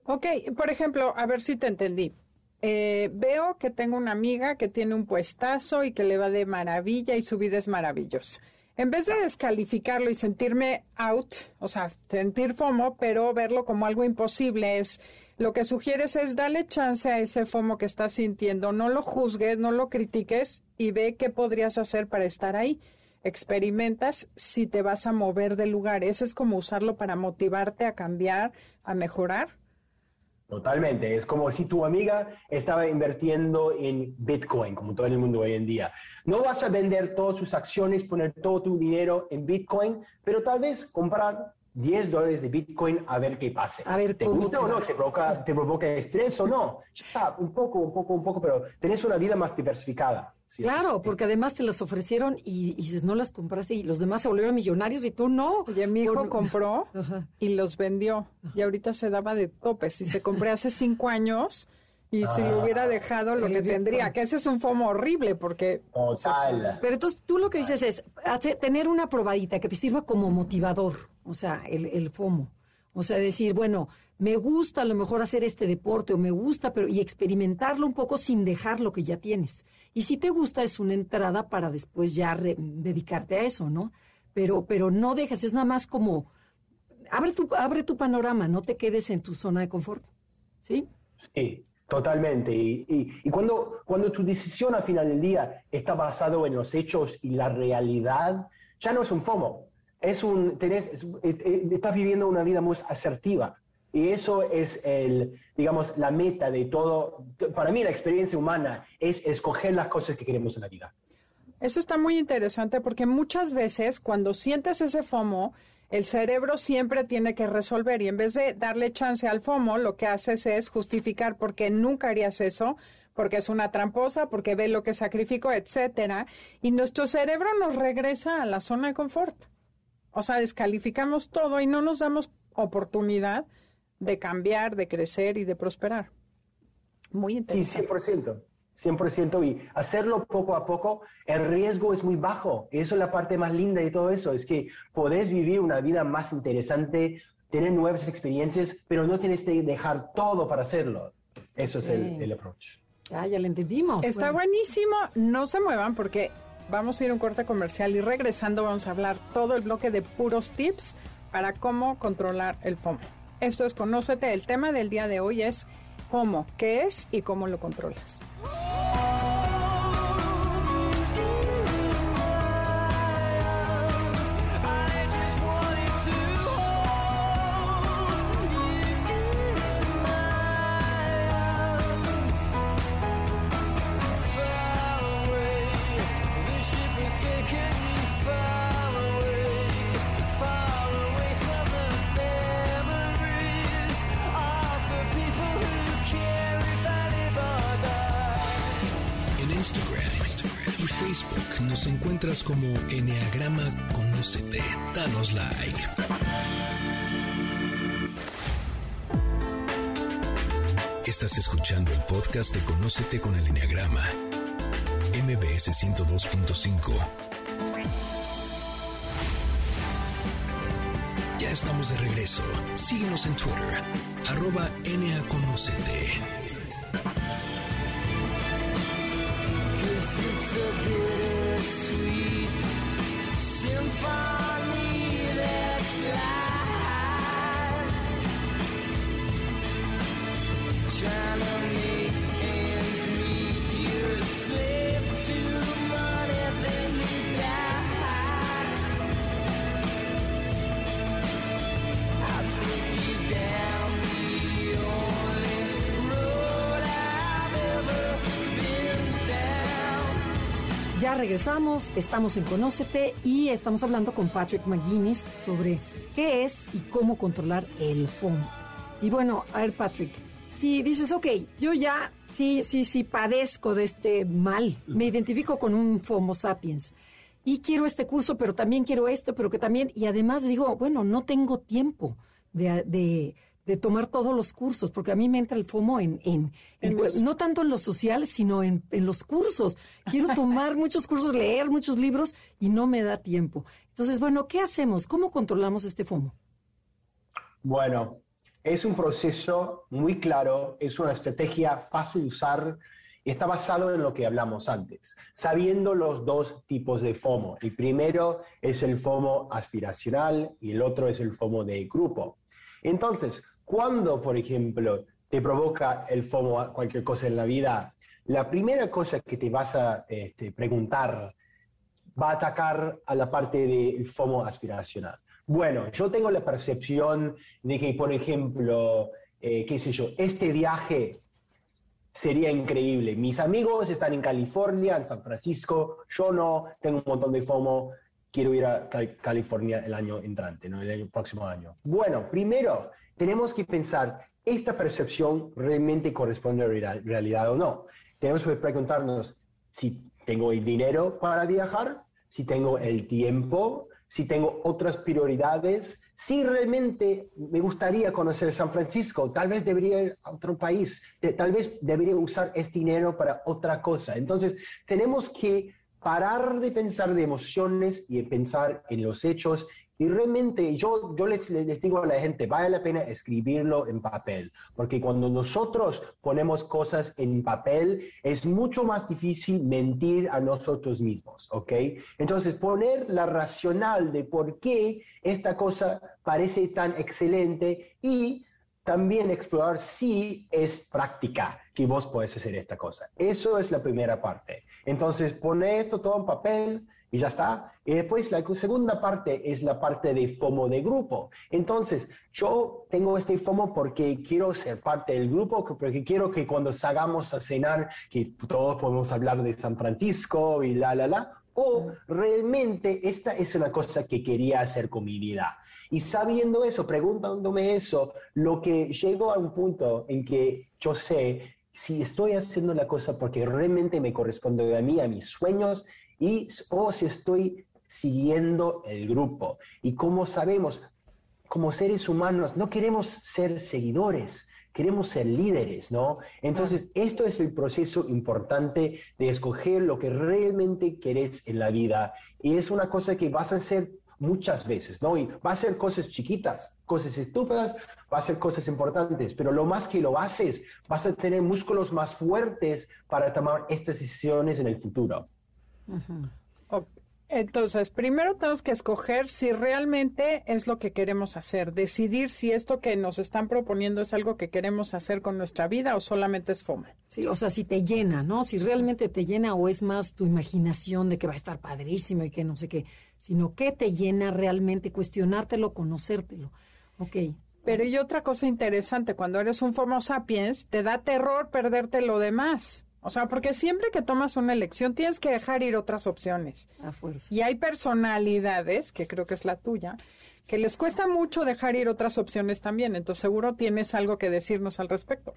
Ok, por ejemplo, a ver si te entendí. Eh, veo que tengo una amiga que tiene un puestazo y que le va de maravilla y su vida es maravillosa. En vez de descalificarlo y sentirme out, o sea, sentir FOMO, pero verlo como algo imposible, es lo que sugieres es darle chance a ese FOMO que estás sintiendo, no lo juzgues, no lo critiques y ve qué podrías hacer para estar ahí. Experimentas si te vas a mover de lugar. Ese es como usarlo para motivarte a cambiar, a mejorar. Totalmente. Es como si tu amiga estaba invirtiendo en Bitcoin, como todo el mundo hoy en día. No vas a vender todas sus acciones, poner todo tu dinero en Bitcoin, pero tal vez comprar 10 dólares de Bitcoin a ver qué pase. A ver ¿Te gusta te o no? ¿Te provoca, ¿Te provoca estrés o no? Ya un poco, un poco, un poco, pero tenés una vida más diversificada. Sí, Claro, porque además te las ofrecieron y, y dices, no las compraste y los demás se volvieron millonarios y tú no. Oye, mi hijo Por- compró *laughs* Ajá. y los vendió. Y ahorita se daba de topes. Y se compré hace cinco años y si lo hubiera dejado, lo que tendría. Que ese es un FOMO horrible porque... Total. Pero entonces tú lo que dices es hace- tener una probadita que te sirva como motivador, o sea, el, el FOMO. O sea, decir, bueno, me gusta a lo mejor hacer este deporte o me gusta, pero y experimentarlo un poco sin dejar lo que ya tienes. Y si te gusta es una entrada para después ya re- dedicarte a eso, ¿no? Pero, pero no dejes, es nada más como abre tu, abre tu panorama, no te quedes en tu zona de confort. ¿Sí? Sí, totalmente. Y, y- cuando, cuando tu decisión al final del día está basado en los hechos y la realidad, ya no es un FOMO. Es un, estás viviendo una vida muy asertiva. Y eso es el, digamos, la meta de todo. Para mí la experiencia humana es escoger las cosas que queremos en la vida. Eso está muy interesante porque muchas veces cuando sientes ese FOMO, el cerebro siempre tiene que resolver y en vez de darle chance al FOMO, lo que haces es justificar por qué nunca harías eso, porque es una tramposa, porque ve lo que sacrificó, etcétera, y nuestro cerebro nos regresa a la zona de confort. O sea, descalificamos todo y no nos damos oportunidad de cambiar, de crecer y de prosperar. Muy Sí, interesante. 100%. 100% y hacerlo poco a poco, el riesgo es muy bajo. Eso es la parte más linda de todo eso, es que podés vivir una vida más interesante, tener nuevas experiencias, pero no tienes que dejar todo para hacerlo. Eso es el, el approach. Ah, ya lo entendimos. Está Bueno, buenísimo. No se muevan porque vamos a ir a un corte comercial y regresando vamos a hablar todo el bloque de puros tips para cómo controlar el FOMO. Esto es Conócete. El tema del día de hoy es FOMO, qué es y cómo lo controlas. Como Enneagrama Conócete. Danos like. Estás escuchando el podcast de Conócete con el Enneagrama. MBS 102.5. Ya estamos de regreso. Síguenos en Twitter. Arroba NAConócete. Regresamos, estamos en Conócete y estamos hablando con Patrick McGuinness sobre qué es y cómo controlar el FOMO. Y bueno, a ver, Patrick, si dices, ok, yo ya, sí, sí, sí, padezco de este mal, me identifico con un FOMO sapiens y quiero este curso, pero también quiero esto, pero que también, y además digo, bueno, no tengo tiempo de, de- de tomar todos los cursos, porque a mí me entra el FOMO en, en, en- no tanto en lo social, sino en, en los cursos. Quiero *laughs* tomar muchos cursos, leer muchos libros y no me da tiempo. Entonces, bueno, ¿qué hacemos? ¿Cómo controlamos este FOMO? Bueno, es un proceso muy claro, es una estrategia fácil de usar y está basado en lo que hablamos antes, sabiendo los dos tipos de FOMO. El primero es el FOMO aspiracional y el otro es el FOMO de grupo. Entonces, cuando, por ejemplo, te provoca el FOMO cualquier cosa en la vida, la primera cosa que te vas a este, preguntar va a atacar a la parte del FOMO aspiracional. Bueno, yo tengo la percepción de que, por ejemplo, eh, qué sé yo, este viaje sería increíble. Mis amigos están en California, en San Francisco, yo no, tengo un montón de FOMO, quiero ir a Cal- California el año entrante, ¿no? el año- próximo año. Bueno, primero tenemos que pensar, ¿esta percepción realmente corresponde a la realidad o no? Tenemos que preguntarnos si tengo el dinero para viajar, si tengo el tiempo, si tengo otras prioridades, si realmente me gustaría conocer San Francisco, tal vez debería ir a otro país, tal vez debería usar este dinero para otra cosa. Entonces, tenemos que parar de pensar de emociones y de pensar en los hechos. Y realmente yo, yo les, les digo a la gente, vale la pena escribirlo en papel, porque cuando nosotros ponemos cosas en papel es mucho más difícil mentir a nosotros mismos, ¿ok? Entonces poner la racional de por qué esta cosa parece tan excelente y también explorar si es práctica que vos podés hacer esta cosa. Eso es la primera parte. Entonces, pone esto todo en papel y ya está. Y después la segunda parte es la parte de FOMO de grupo. Entonces, yo tengo este FOMO porque quiero ser parte del grupo, que- porque quiero que cuando salgamos a cenar, que todos podemos hablar de San Francisco y la, la, la. O realmente esta es una cosa que quería hacer con mi vida. Y sabiendo eso, preguntándome eso, lo que llego a un punto en que yo sé si estoy haciendo la cosa porque realmente me corresponde a mí, a mis sueños, y, o si estoy siguiendo el grupo. Y como sabemos, como seres humanos no queremos ser seguidores, queremos ser líderes, ¿no? Entonces, esto es el proceso importante de escoger lo que realmente querés en la vida. Y es una cosa que vas a hacer muchas veces, ¿no? Y va a ser cosas chiquitas, cosas estúpidas, va a ser cosas importantes, pero lo más que lo haces, vas a tener músculos más fuertes para tomar estas decisiones en el futuro. Entonces, primero tenemos que escoger si realmente es lo que queremos hacer, decidir si esto que nos están proponiendo es algo que queremos hacer con nuestra vida o solamente es fome. Sí, o sea, si te llena, ¿no? Si realmente te llena o es más tu imaginación de que va a estar padrísimo y que no sé qué, sino que te llena realmente, cuestionártelo, conocértelo. Ok. Pero y otra cosa interesante, cuando eres un Homo sapiens, te da terror perderte lo demás. O sea, porque siempre que tomas una elección tienes que dejar ir otras opciones. A fuerza. Y hay personalidades, que creo que es la tuya, que les cuesta mucho dejar ir otras opciones también. Entonces seguro tienes algo que decirnos al respecto.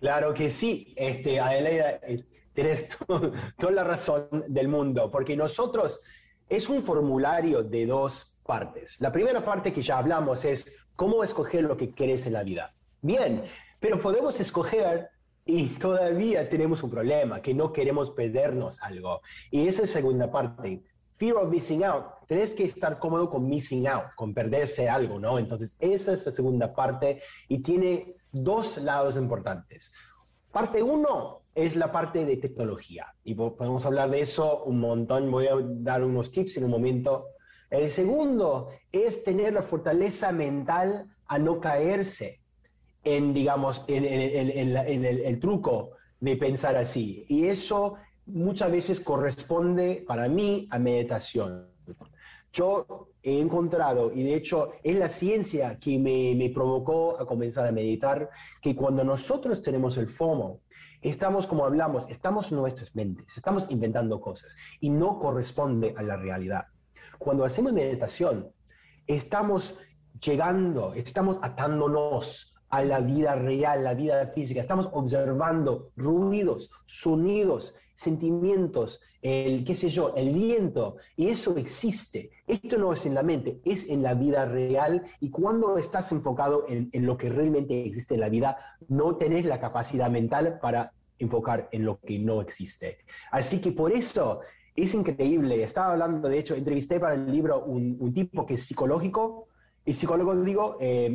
Claro que sí, este, Adelaida, eh, tienes *laughs* to- toda la razón del mundo, porque nosotros es un formulario de dos partes. La primera parte que ya hablamos es cómo escoger lo que querés en la vida. Bien, pero podemos escoger y todavía tenemos un problema, que no queremos perdernos algo. Y esa es la segunda parte. Fear of missing out. Tenés que estar cómodo con missing out, con perderse algo, ¿no? Entonces, esa es la segunda parte y tiene dos lados importantes. Parte uno es la parte de tecnología y po- podemos hablar de eso un montón. Voy a dar unos tips en un momento. El segundo es tener la fortaleza mental a no caerse en, digamos, en, en- en- el, el truco de pensar así. Y eso muchas veces corresponde para mí a meditación. Yo he encontrado, y de hecho es la ciencia que me, me provocó a comenzar a meditar, que cuando nosotros tenemos el FOMO, estamos, como hablamos, estamos en nuestras mentes, estamos inventando cosas y no corresponde a la realidad. Cuando hacemos meditación, estamos llegando, estamos atándonos a la vida real, la vida física, estamos observando ruidos, sonidos, sentimientos, el qué sé yo, el viento, y eso existe. Esto no es en la mente, es en la vida real, y cuando estás enfocado en, lo que realmente existe en la vida, no tenés la capacidad mental para enfocar en lo que no existe. Así que por eso es increíble. Estaba hablando, de hecho, entrevisté para el libro un, un tipo que es psicológico, y psicólogo digo, eh,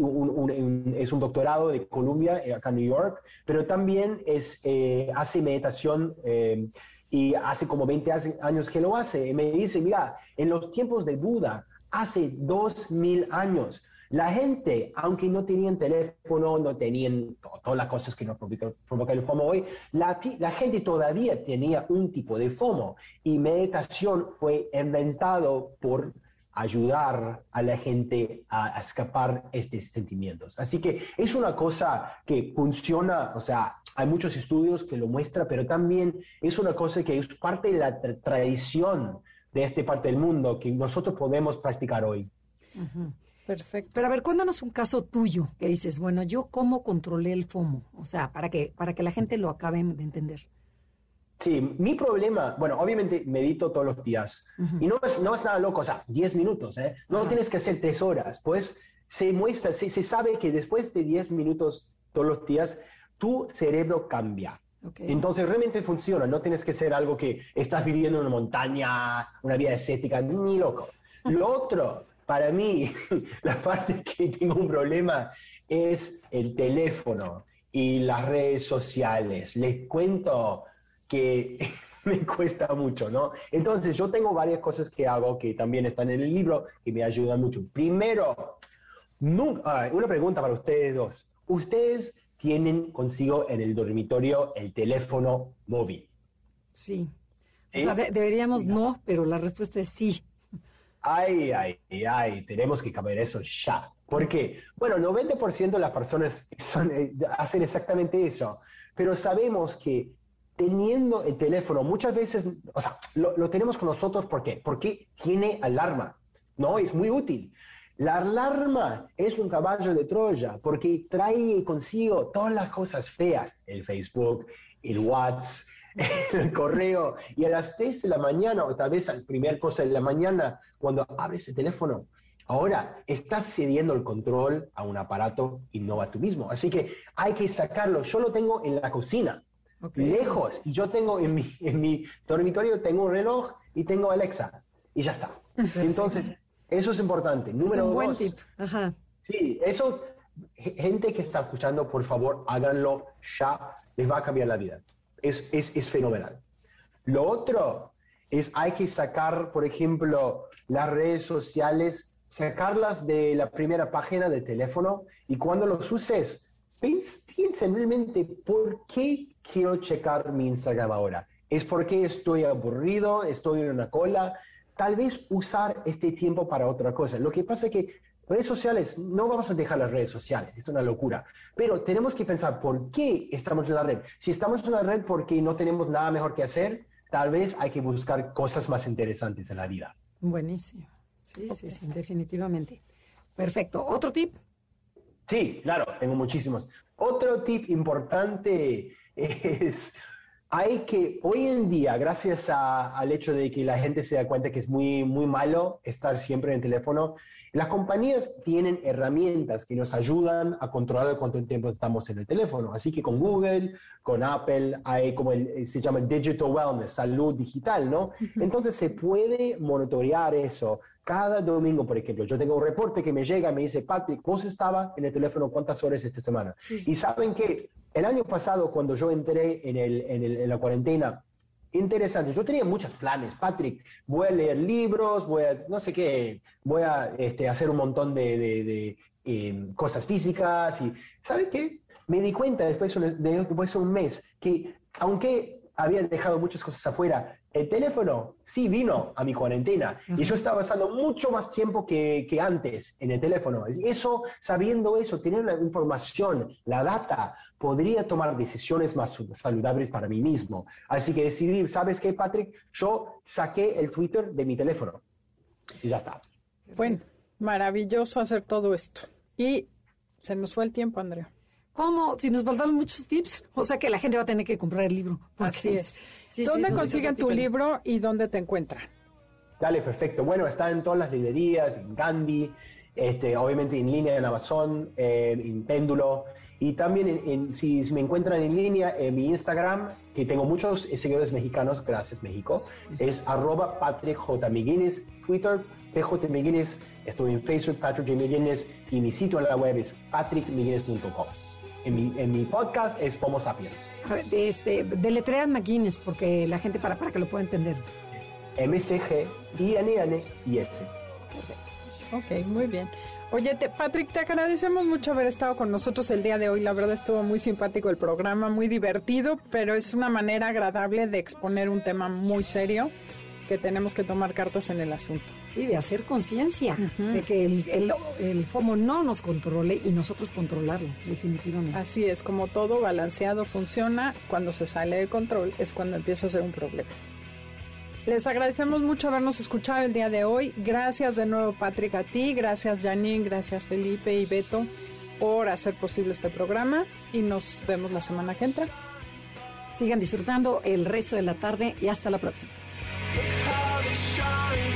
un- un- un- es un doctorado de Columbia, eh, acá en New York, pero también es, eh, hace meditación eh, y hace como 20 hace- años que lo hace. Y me dice, mira, en los tiempos de Buda, hace 2000 años, la gente, aunque no tenían teléfono, no tenían to- todas las cosas que nos provoca, provoca el FOMO hoy, la, la gente todavía tenía un tipo de FOMO y meditación fue inventado por ayudar a la gente a, a escapar estos sentimientos. Así que es una cosa que funciona, o sea, hay muchos estudios que lo muestran, pero también es una cosa que es parte de la tra- tradición de esta parte del mundo que nosotros podemos practicar hoy. Perfecto. Pero a ver, cuéntanos un caso tuyo que dices, bueno, yo cómo controlé el FOMO, o sea, para que para que la gente lo acabe de entender. Sí, mi problema, bueno, obviamente medito todos los días y no es, no es nada loco, o sea, 10 minutos, ¿eh? No Ajá. tienes que hacer 3 horas, pues se muestra, se, se sabe que después de 10 minutos todos los días, tu cerebro cambia. Ok. Entonces realmente funciona, no tienes que ser algo que estás viviendo en una montaña, una vida escética, ni loco. *laughs* Lo otro, para mí, *laughs* la parte que tengo un problema es el teléfono y las redes sociales. Les cuento que *laughs* me cuesta mucho, ¿no? Entonces yo tengo varias cosas que hago que también están en el libro que me ayudan mucho. Primero, una pregunta para ustedes dos. ¿Ustedes tienen consigo en el dormitorio el teléfono móvil? Sí. O sea, de- deberíamos no, pero la respuesta es sí. Ay, ay, ay, tenemos que cambiar eso ya. ¿Por qué? Bueno, 90% de las personas son, eh, hacen exactamente eso, pero sabemos que teniendo el teléfono muchas veces, o sea, lo, lo tenemos con nosotros, ¿por qué? Porque tiene alarma, ¿no? Es muy útil. La alarma es un caballo de Troya porque trae consigo todas las cosas feas, el Facebook, el WhatsApp, *laughs* el correo y a las 3 de la mañana o tal vez a la primera cosa de la mañana, cuando abres el teléfono, ahora estás cediendo el control a un aparato y no a tú mismo. Así que hay que sacarlo. Yo lo tengo en la cocina, Lejos, y yo tengo en mi, en mi dormitorio, tengo un reloj y tengo Alexa, y ya está. Entonces, eso es importante. Es Número un buen dos, tip. Ajá. Sí, eso, ge- gente que está escuchando, por favor, háganlo ya, les va a cambiar la vida. Es, es, es fenomenal. Lo otro es, hay que sacar, por ejemplo, las redes sociales, sacarlas de la primera página del teléfono y cuando los uses, piensen realmente, ¿por qué quiero checar mi Instagram ahora? ¿Es porque estoy aburrido? ¿Estoy en una cola? Tal vez usar este tiempo para otra cosa. Lo que pasa es que redes sociales, no vamos a dejar las redes sociales, es una locura. Pero tenemos que pensar por qué estamos en la red. Si estamos en la red porque no tenemos nada mejor que hacer, tal vez hay que buscar cosas más interesantes en la vida. Buenísimo. Sí, sí, sí, definitivamente. Perfecto. ¿Otro tip? Sí, claro, tengo muchísimos. Otro tip importante es, hay que, hoy en día, gracias a- al hecho de que la gente se da cuenta que es muy, muy malo estar siempre en el teléfono, las compañías tienen herramientas que nos ayudan a controlar cuánto tiempo estamos en el teléfono. Así que con Google, con Apple, hay como el, eh, se llama Digital Wellness, salud digital, ¿no? Entonces se puede monitorear eso. Cada domingo, por ejemplo, yo tengo un reporte que me llega y me dice, Patrick, vos estaba en el teléfono cuántas horas esta semana. Sí, sí, y saben que el año pasado, cuando yo entré en, el, en, el- en la cuarentena, interesante, yo tenía muchos planes, Patrick, voy a leer libros, voy a, no sé qué, voy a este, hacer un montón de, de- de, eh, cosas físicas y, ¿saben qué? Me di cuenta después de- después de un mes que, aunque había dejado muchas cosas afuera, el teléfono sí vino a mi cuarentena y yo estaba pasando mucho más tiempo que, que antes en el teléfono. Eso, sabiendo eso, tener la información, la data, podría tomar decisiones más saludables para mí mismo. Así que decidí, ¿sabes qué, Patrick? Yo saqué el Twitter de mi teléfono y ya está. Bueno, maravilloso hacer todo esto. Y se nos fue el tiempo, Andrea. ¿Cómo? Si nos faltaron muchos tips, o sea que la gente va a tener que comprar el libro. Así es. Sí, ¿Dónde consiguen tu libro y dónde te encuentran? Dale, perfecto. Bueno, está en todas las librerías, en Gandhi, este, obviamente en línea en Amazon, eh, en Péndulo. Y también, en, en- si, si me encuentran en línea, en mi Instagram, que tengo muchos eh, seguidores mexicanos, gracias México, es arroba Patrick J. McGuinness, Twitter, PJ McGuinness, estoy en Facebook, Patrick J. McGuinness, y mi sitio en la web es patrickmcguinness.com. En mi, en mi podcast es Homo Sapiens. A ver, de este, deletrean McGuinness, porque la gente, para, para que lo pueda entender. M-C-G-I-N-N-I-S. Ok, muy bien. Oye, te- Patrick, te agradecemos mucho haber estado con nosotros el día de hoy. La verdad estuvo muy simpático el programa, muy divertido, pero es una manera agradable de exponer un tema muy serio que tenemos que tomar cartas en el asunto. Sí, de hacer conciencia, de que el, el, el FOMO no nos controle y nosotros controlarlo, definitivamente. Así es, como todo balanceado funciona, cuando se sale de control es cuando empieza a ser un problema. Les agradecemos mucho habernos escuchado el día de hoy. Gracias de nuevo, Patrick, a ti. Gracias, Janine. Gracias, Felipe y Beto, por hacer posible este programa. Y nos vemos la semana que entra. Sigan disfrutando el resto de la tarde y hasta la próxima. How they shine